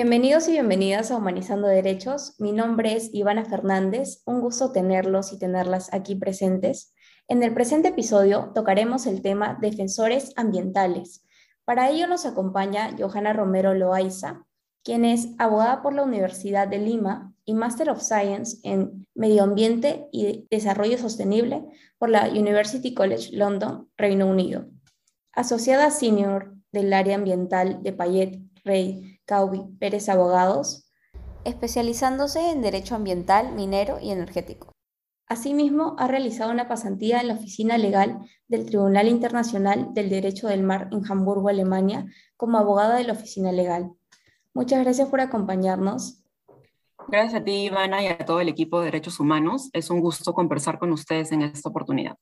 Bienvenidos y bienvenidas a Humanizando Derechos. Mi nombre es Ivana Fernández. Un gusto tenerlos y tenerlas aquí presentes. En el presente episodio tocaremos el tema defensores ambientales. Para ello nos acompaña Johanna Romero Loaiza, quien es abogada por la Universidad de Lima y Master of Science en Medio Ambiente y Desarrollo Sostenible por la University College London, Reino Unido. Asociada senior del área ambiental de Payet, Rey, Caubi Pérez Abogados, especializándose en Derecho Ambiental, Minero y Energético. Asimismo, ha realizado una pasantía en la oficina legal del Tribunal Internacional del Derecho del Mar en Hamburgo, Alemania, como abogada de la oficina legal. Muchas gracias por acompañarnos. Gracias a ti, Ivana, y a todo el equipo de Derechos Humanos. Es un gusto conversar con ustedes en esta oportunidad.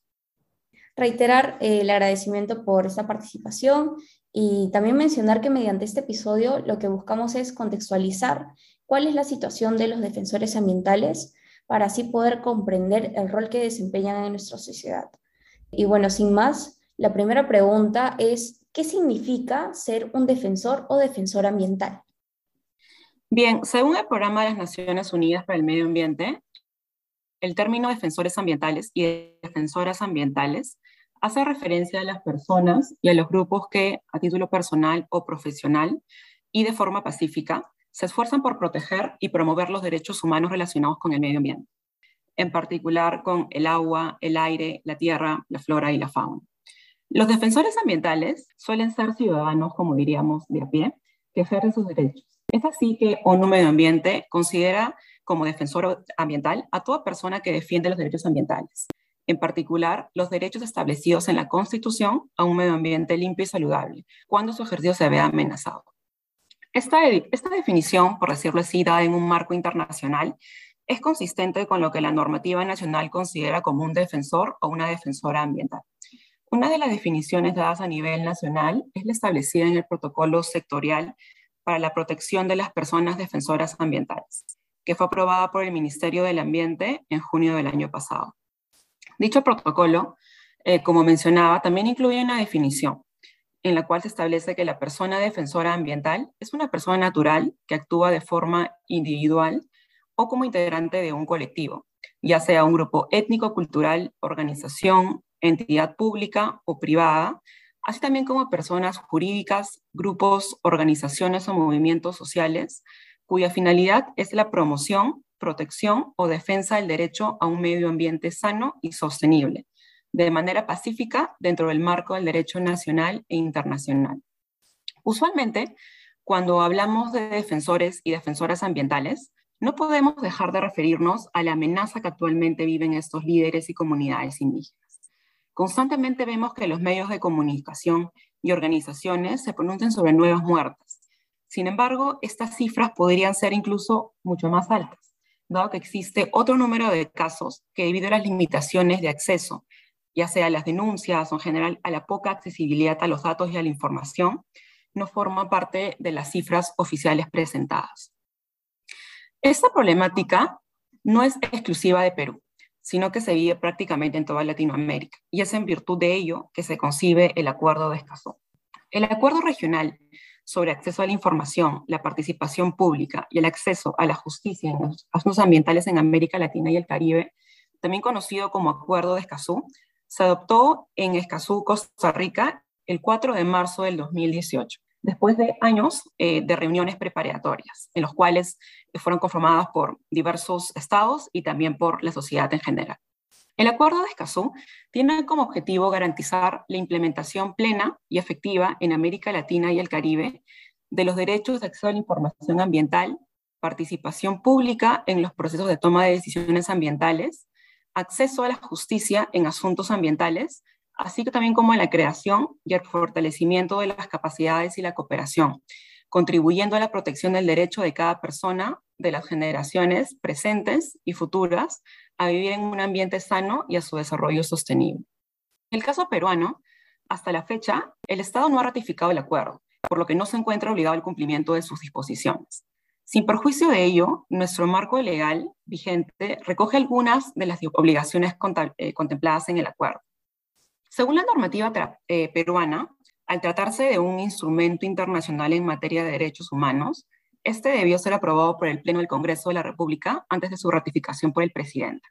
Reiterar eh, el agradecimiento por esta participación y también mencionar que mediante este episodio lo que buscamos es contextualizar cuál es la situación de los defensores ambientales para así poder comprender el rol que desempeñan en nuestra sociedad. Y bueno, sin más, la primera pregunta es, ¿qué significa ser un defensor o defensora ambiental? Bien, según el Programa de las Naciones Unidas para el Medio Ambiente, el término defensores ambientales y defensoras ambientales hace referencia a las personas y a los grupos que, a título personal o profesional y de forma pacífica, se esfuerzan por proteger y promover los derechos humanos relacionados con el medio ambiente, en particular con el agua, el aire, la tierra, la flora y la fauna. Los defensores ambientales suelen ser ciudadanos, como diríamos, de a pie, que ejercen sus derechos. Es así que ONU Medio Ambiente considera como defensor ambiental a toda persona que defiende los derechos ambientales, en particular los derechos establecidos en la Constitución a un medio ambiente limpio y saludable, cuando su ejercicio se vea amenazado. Esta, esta definición, por decirlo así, dada en un marco internacional, es consistente con lo que la normativa nacional considera como un defensor o una defensora ambiental. Una de las definiciones dadas a nivel nacional es la establecida en el protocolo sectorial para la protección de las personas defensoras ambientales, que fue aprobada por el Ministerio del Ambiente en junio del año pasado. Dicho protocolo, eh, como mencionaba, también incluye una definición en la cual se establece que la persona defensora ambiental es una persona natural que actúa de forma individual o como integrante de un colectivo, ya sea un grupo étnico, cultural, organización, entidad pública o privada, así también como personas jurídicas, grupos, organizaciones o movimientos sociales, cuya finalidad es la promoción, protección o defensa del derecho a un medio ambiente sano y sostenible, de manera pacífica dentro del marco del derecho nacional e internacional. Usualmente, cuando hablamos de defensores y defensoras ambientales, no podemos dejar de referirnos a la amenaza que actualmente viven estos líderes y comunidades indígenas. Constantemente vemos que los medios de comunicación y organizaciones se pronuncian sobre nuevas muertes. Sin embargo, estas cifras podrían ser incluso mucho más altas, dado que existe otro número de casos que debido a las limitaciones de acceso ya sea las denuncias o en general a la poca accesibilidad a los datos y a la información, no forma parte de las cifras oficiales presentadas. Esta problemática no es exclusiva de Perú, sino que se vive prácticamente en toda Latinoamérica, y es en virtud de ello que se concibe el Acuerdo de Escazú. El Acuerdo Regional sobre acceso a la información, la participación pública y el acceso a la justicia en los asuntos ambientales en América Latina y el Caribe, también conocido como Acuerdo de Escazú, se adoptó en Escazú, Costa Rica, el 4 de marzo del 2018, después de años eh, de reuniones preparatorias, en los cuales fueron conformadas por diversos estados y también por la sociedad en general. El Acuerdo de Escazú tiene como objetivo garantizar la implementación plena y efectiva en América Latina y el Caribe de los derechos de acceso a la información ambiental, participación pública en los procesos de toma de decisiones ambientales, acceso a la justicia en asuntos ambientales, así que también como en la creación y el fortalecimiento de las capacidades y la cooperación, contribuyendo a la protección del derecho de cada persona, de las generaciones presentes y futuras, a vivir en un ambiente sano y a su desarrollo sostenible. En el caso peruano, hasta la fecha, el Estado no ha ratificado el acuerdo, por lo que no se encuentra obligado al cumplimiento de sus disposiciones. Sin perjuicio de ello, nuestro marco legal vigente recoge algunas de las obligaciones eh, contempladas en el acuerdo. Según la normativa eh, peruana, al tratarse de un instrumento internacional en materia de derechos humanos, Este debió ser aprobado por el Pleno del Congreso de la República antes de su ratificación por el presidente.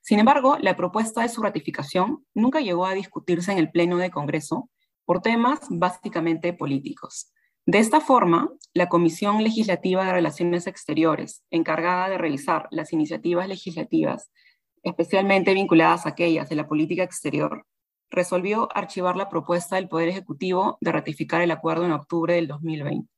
Sin embargo, la propuesta de su ratificación nunca llegó a discutirse en el Pleno del Congreso por temas básicamente políticos. De esta forma, la Comisión Legislativa de Relaciones Exteriores, encargada de revisar las iniciativas legislativas, especialmente vinculadas a aquellas de la política exterior, resolvió archivar la propuesta del Poder Ejecutivo de ratificar el acuerdo en octubre del 2020.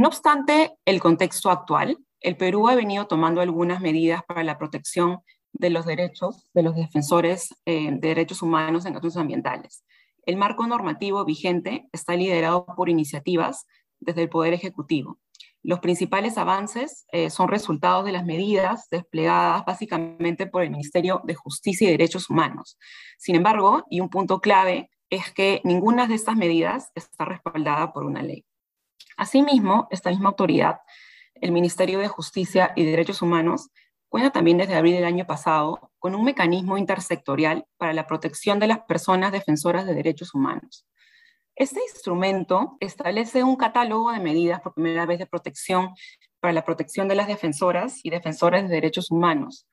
No obstante el contexto actual, el Perú ha venido tomando algunas medidas para la protección de los derechos de los defensores eh, de derechos humanos en asuntos ambientales. El marco normativo vigente está liderado por iniciativas desde el Poder Ejecutivo. Los principales avances eh, son resultados de las medidas desplegadas básicamente por el Ministerio de Justicia y Derechos Humanos. Sin embargo, y un punto clave, es que ninguna de estas medidas está respaldada por una ley. Asimismo, esta misma autoridad, el Ministerio de Justicia y Derechos Humanos, cuenta también desde abril del año pasado con un mecanismo intersectorial para la protección de las personas defensoras de derechos humanos. Este instrumento establece un catálogo de medidas por primera vez de protección para la protección de las defensoras y defensores de derechos humanos,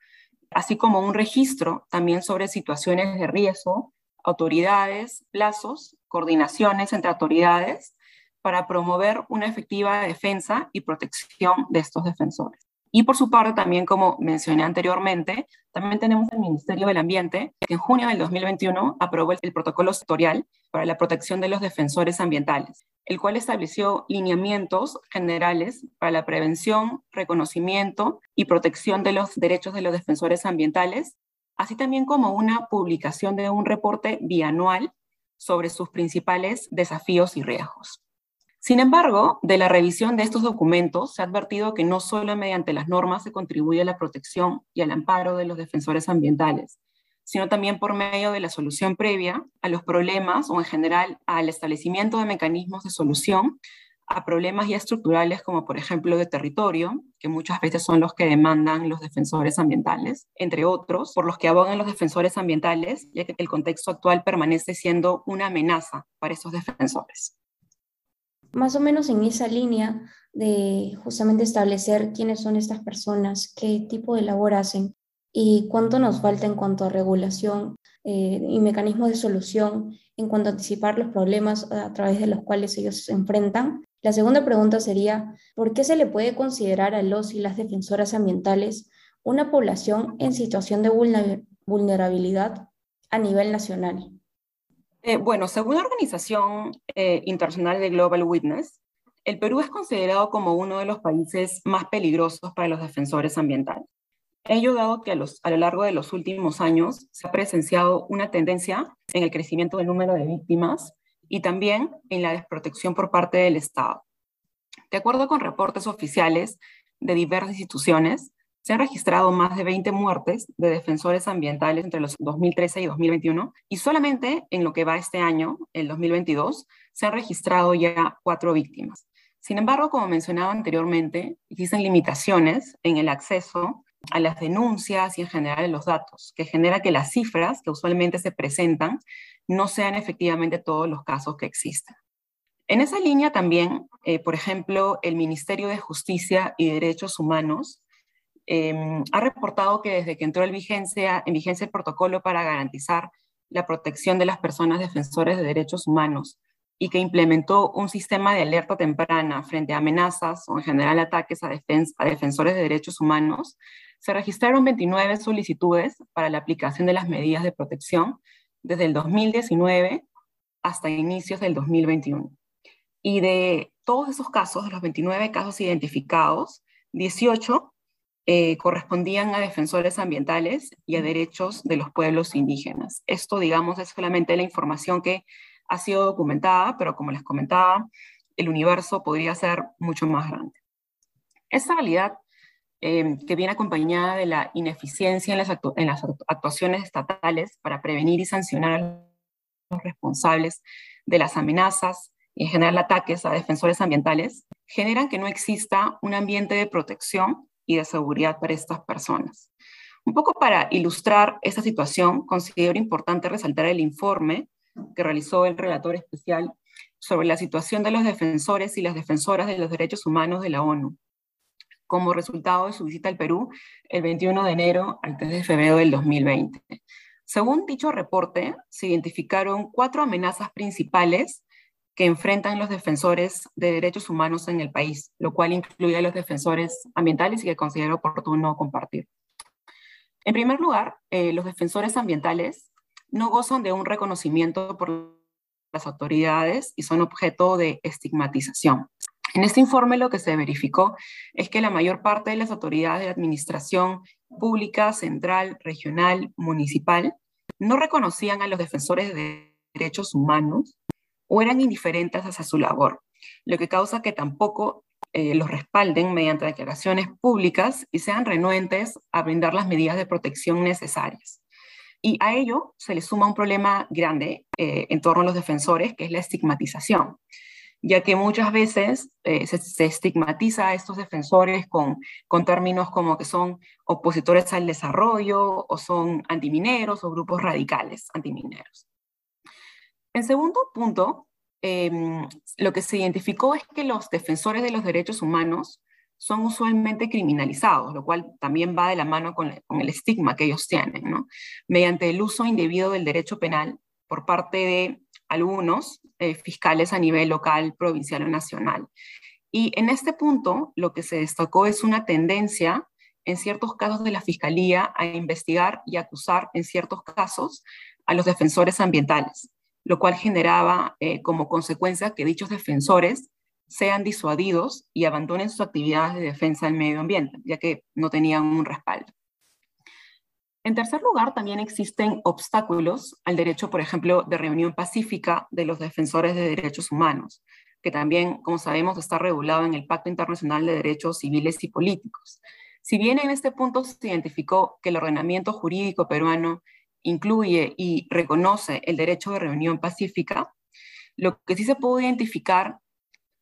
así como un registro también sobre situaciones de riesgo, autoridades, plazos, coordinaciones entre autoridades para promover una efectiva defensa y protección de estos defensores. Y por su parte, también como mencioné anteriormente, también tenemos el Ministerio del Ambiente, que en junio del 2021 aprobó el, protocolo sectorial para la protección de los defensores ambientales, el cual estableció lineamientos generales para la prevención, reconocimiento y protección de los derechos de los defensores ambientales, así también como una publicación de un reporte bianual sobre sus principales desafíos y riesgos. Sin embargo, de la revisión de estos documentos se ha advertido que no solo mediante las normas se contribuye a la protección y al amparo de los defensores ambientales, sino también por medio de la solución previa a los problemas o en general al establecimiento de mecanismos de solución a problemas ya estructurales como por ejemplo de territorio, que muchas veces son los que demandan los defensores ambientales, entre otros, por los que abogan los defensores ambientales, ya que el contexto actual permanece siendo una amenaza para esos defensores más o menos en esa línea de justamente establecer quiénes son estas personas, qué tipo de labor hacen y cuánto nos falta en cuanto a regulación eh, y mecanismos de solución, en cuanto a anticipar los problemas a través de los cuales ellos se enfrentan. La segunda pregunta sería, ¿por qué se le puede considerar a los y las defensoras ambientales una población en situación de vulnerabilidad a nivel nacional? Eh, bueno, según la Organización eh, Internacional de Global Witness, el Perú es considerado como uno de los países más peligrosos para los defensores ambientales. Ello dado que a, a, lo largo de los últimos años se ha presenciado una tendencia en el crecimiento del número de víctimas y también en la desprotección por parte del Estado. De acuerdo con reportes oficiales de diversas instituciones, se han registrado más de 20 muertes de defensores ambientales entre los 2013 y 2021 y solamente en lo que va este año, el 2022, se han registrado ya cuatro víctimas. Sin embargo, como mencionaba anteriormente, existen limitaciones en el acceso a las denuncias y en general en los datos, que genera que las cifras que usualmente se presentan no sean efectivamente todos los casos que existen. En esa línea también, eh, por ejemplo, el Ministerio de Justicia y Derechos Humanos Em, ha reportado que desde que entró en vigencia, en vigencia el protocolo para garantizar la protección de las personas defensores de derechos humanos y que implementó un sistema de alerta temprana frente a amenazas o en general ataques a, a defensores de derechos humanos, se registraron 29 solicitudes para la aplicación de las medidas de protección desde el 2019 hasta inicios del 2021. Y de todos esos casos, de los 29 casos identificados, 18 eh, correspondían a defensores ambientales y a derechos de los pueblos indígenas. Esto, digamos, es solamente la información que ha sido documentada, pero como les comentaba, el universo podría ser mucho más grande. Esta realidad, eh, que viene acompañada de la ineficiencia en las, en las actuaciones estatales para prevenir y sancionar a los responsables de las amenazas y en general ataques a defensores ambientales, generan que no exista un ambiente de protección y de seguridad para estas personas. Un poco para ilustrar esta situación, considero importante resaltar el informe que realizó el relator especial sobre la situación de los defensores y las defensoras de los derechos humanos de la ONU, como resultado de su visita al Perú el 21 de enero al 3 de febrero del 2020. Según dicho reporte, se identificaron cuatro amenazas principales que enfrentan los defensores de derechos humanos en el país, lo cual incluye a los defensores ambientales y que considero oportuno compartir. En primer lugar, eh, los defensores ambientales no gozan de un reconocimiento por las autoridades y son objeto de estigmatización. En este informe lo que se verificó es que la mayor parte de las autoridades de administración pública, central, regional, municipal, no reconocían a los defensores de derechos humanos o eran indiferentes hacia su labor, lo que causa que tampoco eh, los respalden mediante declaraciones públicas y sean renuentes a brindar las medidas de protección necesarias. Y a ello se le suma un problema grande eh, en torno a los defensores, que es la estigmatización, ya que muchas veces eh, se, estigmatiza a estos defensores con, con términos como que son opositores al desarrollo o son antimineros o grupos radicales antimineros. En segundo punto, em, lo que se identificó es que los defensores de los derechos humanos son usualmente criminalizados, lo cual también va de la mano con, el estigma que ellos tienen, mediante el uso indebido del derecho penal por parte de algunos eh, fiscales a nivel local, provincial o nacional. Y en este punto, lo que se destacó es una tendencia en ciertos casos de la Fiscalía a investigar y acusar en ciertos casos a los defensores ambientales, lo cual generaba eh, como consecuencia que dichos defensores sean disuadidos y abandonen sus actividades de defensa del medio ambiente, ya que no tenían un respaldo. En tercer lugar, también existen obstáculos al derecho, por ejemplo, de reunión pacífica de los defensores de derechos humanos, que también, como sabemos, está regulado en el Pacto Internacional de Derechos Civiles y Políticos. Si bien en este punto se identificó que el ordenamiento jurídico peruano incluye y reconoce el derecho de reunión pacífica, lo que sí se pudo identificar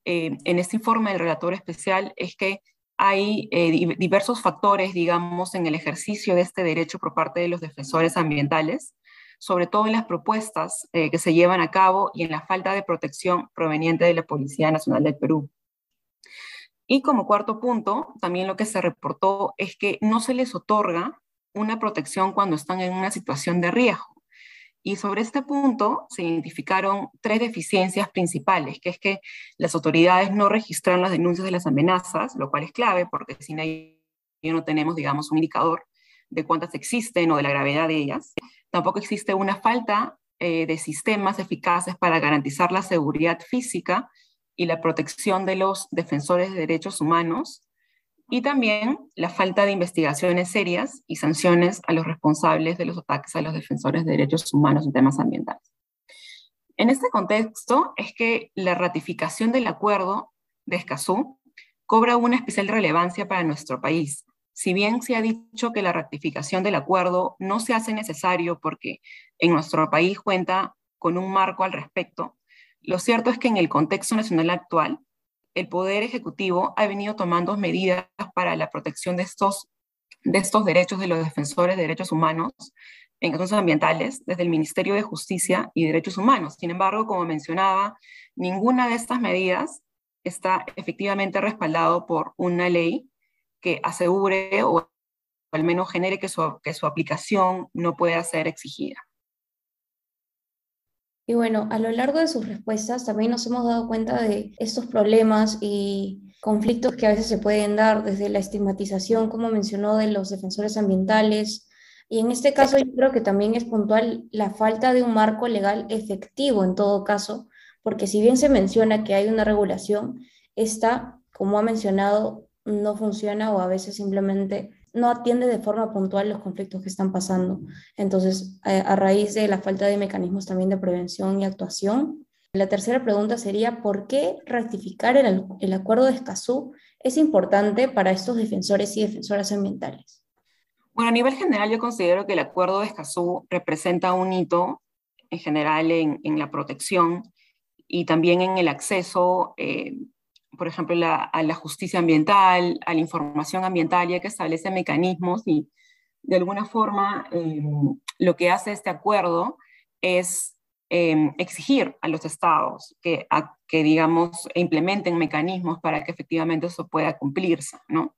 eh, en este informe del relator especial es que hay eh, diversos factores, digamos, en el ejercicio de este derecho por parte de los defensores ambientales, sobre todo en las propuestas eh, que se llevan a cabo y en la falta de protección proveniente de la Policía Nacional del Perú. Y como cuarto punto, también lo que se reportó es que no se les otorga una protección cuando están en una situación de riesgo. Y sobre este punto se identificaron tres deficiencias principales, que es que las autoridades no registran las denuncias de las amenazas, lo cual es clave porque sin ello no tenemos, digamos, un indicador de cuántas existen o de la gravedad de ellas. Tampoco existe una falta eh, de sistemas eficaces para garantizar la seguridad física y la protección de los defensores de derechos humanos y también la falta de investigaciones serias y sanciones a los responsables de los ataques a los defensores de derechos humanos en temas ambientales. En este contexto es que la ratificación del acuerdo de Escazú cobra una especial relevancia para nuestro país. Si bien se ha dicho que la ratificación del acuerdo no se hace necesario porque en nuestro país cuenta con un marco al respecto, lo cierto es que en el contexto nacional actual, el Poder Ejecutivo ha venido tomando medidas para la protección de estos, de estos derechos de los defensores de derechos humanos en casos ambientales desde el Ministerio de Justicia y Derechos Humanos. Sin embargo, como mencionaba, ninguna de estas medidas está efectivamente respaldado por una ley que asegure o al menos genere que su aplicación no pueda ser exigida. Y bueno, a lo largo de sus respuestas también nos hemos dado cuenta de estos problemas y conflictos que a veces se pueden dar desde la estigmatización, como mencionó, de los defensores ambientales. Y en este caso yo creo que también es puntual la falta de un marco legal efectivo en todo caso, porque si bien se menciona que hay una regulación, esta, como ha mencionado, no funciona o a veces simplemente no atiende de forma puntual los conflictos que están pasando. Entonces, a, raíz de la falta de mecanismos también de prevención y actuación, la tercera pregunta sería, ¿por qué ratificar el, el acuerdo de Escazú es importante para estos defensores y defensoras ambientales? Bueno, a nivel general yo considero que el acuerdo de Escazú representa un hito en general en, en la protección y también en el acceso eh, por ejemplo, a la justicia ambiental, a la información ambiental, ya que establece mecanismos y de alguna forma eh, lo que hace este acuerdo es em, exigir a los estados que, que, digamos, implementen mecanismos para que efectivamente eso pueda cumplirse, ¿no?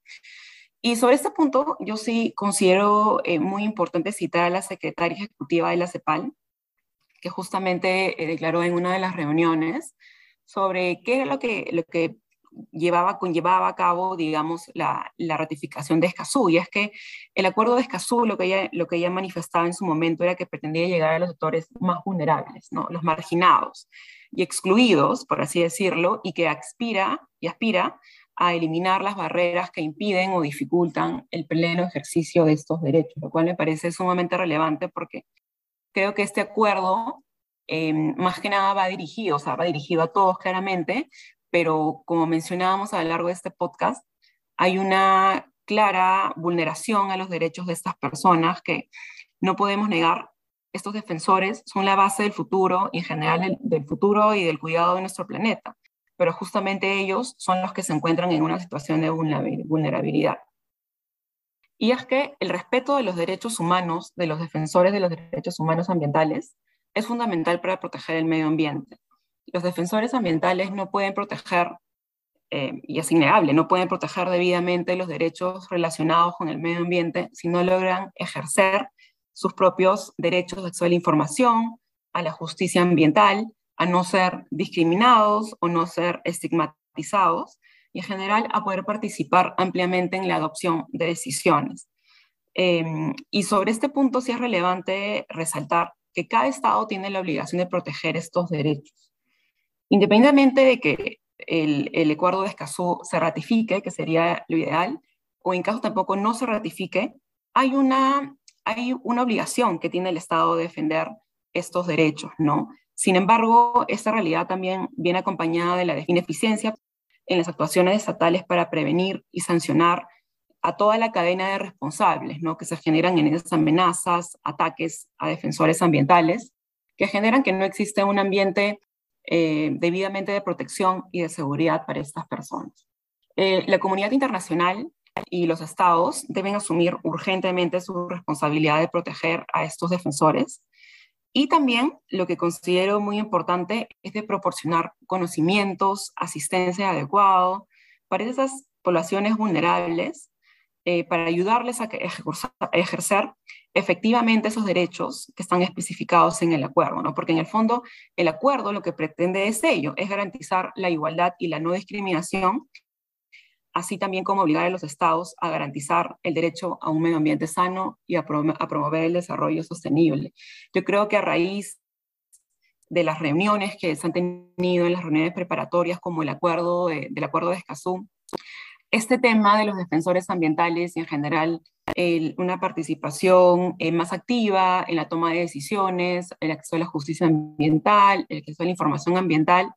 Y sobre este punto, yo sí considero eh, muy importante citar a la secretaria ejecutiva de la CEPAL, que justamente eh, declaró en una de las reuniones sobre qué es lo que, lo que llevaba, conllevaba a cabo, digamos, la, la, ratificación de Escazú. Y es que el acuerdo de Escazú, lo que, ella, lo que ella manifestaba en su momento era que pretendía llegar a los sectores más vulnerables, ¿no? los marginados y excluidos, por así decirlo, y que aspira y aspira a eliminar las barreras que impiden o dificultan el pleno ejercicio de estos derechos, lo cual me parece sumamente relevante porque creo que este acuerdo eh, más que nada va dirigido, o sea, va dirigido a todos claramente, pero como mencionábamos a lo largo de este podcast, hay una clara vulneración a los derechos de estas personas que no podemos negar. Estos defensores son la base del futuro y en general del futuro y del cuidado de nuestro planeta pero justamente ellos son los que se encuentran en una situación de vulnerabilidad. Y es que el respeto de los derechos humanos, de los defensores de los derechos humanos ambientales, es fundamental para proteger el medio ambiente. Los defensores ambientales no pueden proteger, eh, y es innegable, no pueden proteger debidamente los derechos relacionados con el medio ambiente si no logran ejercer sus propios derechos de acceso a la información, a la justicia ambiental, a no ser discriminados o no ser estigmatizados y en general a poder participar ampliamente en la adopción de decisiones. Em, y sobre este punto sí es relevante resaltar que cada Estado tiene la obligación de proteger estos derechos. Independientemente de que el, acuerdo de Escazú se ratifique, que sería lo ideal, o en caso tampoco no se ratifique, hay una, hay una obligación que tiene el Estado de defender estos derechos, ¿no? Sin embargo, esta realidad también viene acompañada de la ineficiencia en las actuaciones estatales para prevenir y sancionar a toda la cadena de responsables ¿no? que se generan en esas amenazas, ataques a defensores ambientales, que generan que no existe un ambiente eh, debidamente de protección y de seguridad para estas personas. Eh, la comunidad internacional y los estados deben asumir urgentemente su responsabilidad de proteger a estos defensores y también lo que considero muy importante es de proporcionar conocimientos, asistencia adecuada para esas poblaciones vulnerables, eh, para ayudarles a, ejercer efectivamente esos derechos que están especificados en el acuerdo, ¿no? Porque en el fondo el acuerdo lo que pretende es ello, es garantizar la igualdad y la no discriminación así también como obligar a los estados a garantizar el derecho a un medio ambiente sano y a, promover el desarrollo sostenible. Yo creo que a raíz de las reuniones que se han tenido en las reuniones preparatorias, como el acuerdo del acuerdo de Escazú, este tema de los defensores ambientales y en general una participación eh, más activa en la toma de decisiones, el acceso a la justicia ambiental, el acceso a la información ambiental,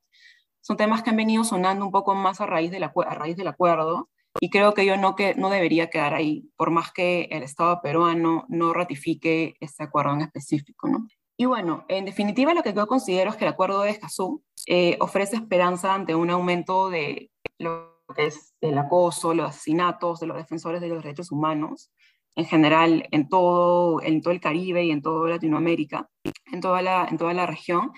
son temas que han venido sonando un poco más a raíz, de la, a raíz del acuerdo y creo que yo no, que, no debería quedar ahí, por más que el Estado peruano no ratifique este acuerdo en específico. ¿no? Y bueno, en definitiva lo que yo considero es que el acuerdo de Escazú eh, ofrece esperanza ante un aumento de lo que es el acoso, los asesinatos de los defensores de los derechos humanos, en general en todo, en todo el Caribe y en toda Latinoamérica, en toda la, en toda la región,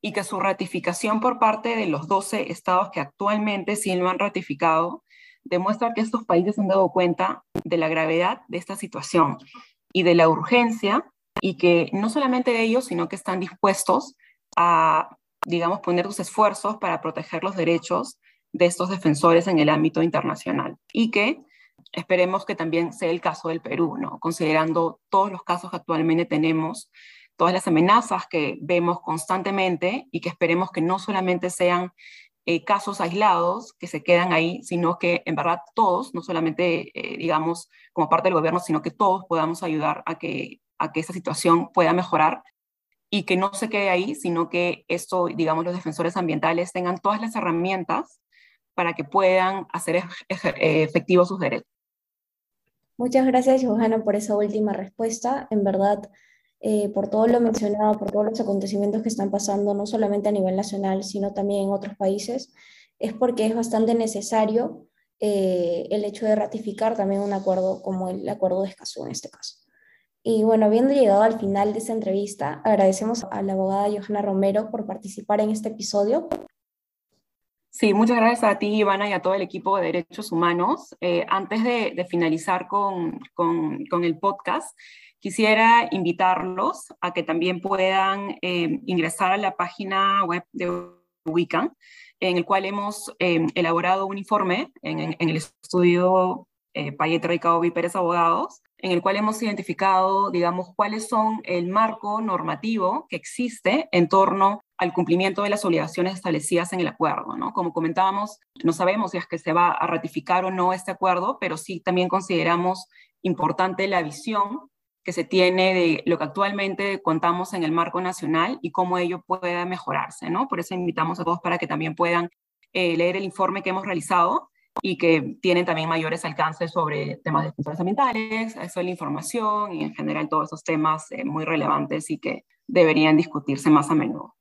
y que su ratificación por parte de los 12 estados que actualmente sí lo han ratificado demuestra que estos países han dado cuenta de la gravedad de esta situación y de la urgencia y que no solamente ellos, sino que están dispuestos a, digamos, poner sus esfuerzos para proteger los derechos de estos defensores en el ámbito internacional y que esperemos que también sea el caso del Perú, ¿no? considerando todos los casos que actualmente tenemos todas las amenazas que vemos constantemente y que esperemos que no solamente sean eh, casos aislados que se quedan ahí, sino que en verdad todos, no solamente, eh, digamos, como parte del gobierno, sino que todos podamos ayudar a que, a que esta situación pueda mejorar y que no se quede ahí, sino que esto, digamos, los defensores ambientales tengan todas las herramientas para que puedan hacer efectivos sus derechos. Muchas gracias, Johanna, por esa última respuesta. En verdad, eh, por todo lo mencionado, por todos los acontecimientos que están pasando, no solamente a nivel nacional, sino también en otros países, es porque es bastante necesario eh, el hecho de ratificar también un acuerdo como el acuerdo de Escazú en este caso. Y bueno, habiendo llegado al final de esta entrevista, agradecemos a la abogada Johanna Romero por participar en este episodio. Sí, muchas gracias a ti, Ivana, y a todo el equipo de Derechos Humanos. Eh, antes de, finalizar con, con, el podcast, quisiera invitarlos a que también puedan eh, ingresar a la página web de Wiccan, en el cual hemos eh, elaborado un informe en, el estudio eh, y Pérez Abogados, en el cual hemos identificado, digamos, cuáles son el marco normativo que existe en torno al cumplimiento de las obligaciones establecidas en el acuerdo. ¿no? Como comentábamos, no sabemos si es que se va a ratificar o no este acuerdo, pero sí también consideramos importante la visión que se tiene de lo que actualmente contamos en el marco nacional y cómo ello puede mejorarse. ¿no? Por eso invitamos a todos para que también puedan eh, leer el informe que hemos realizado y que tienen también mayores alcances sobre temas de defensores ambientales, eso la información y en general todos esos temas eh, muy relevantes y que deberían discutirse más a menudo.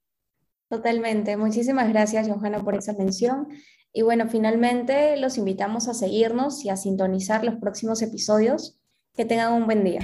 Totalmente. Muchísimas gracias, Johanna, por esa mención. Y bueno, finalmente los invitamos a seguirnos y a sintonizar los próximos episodios. Que tengan un buen día.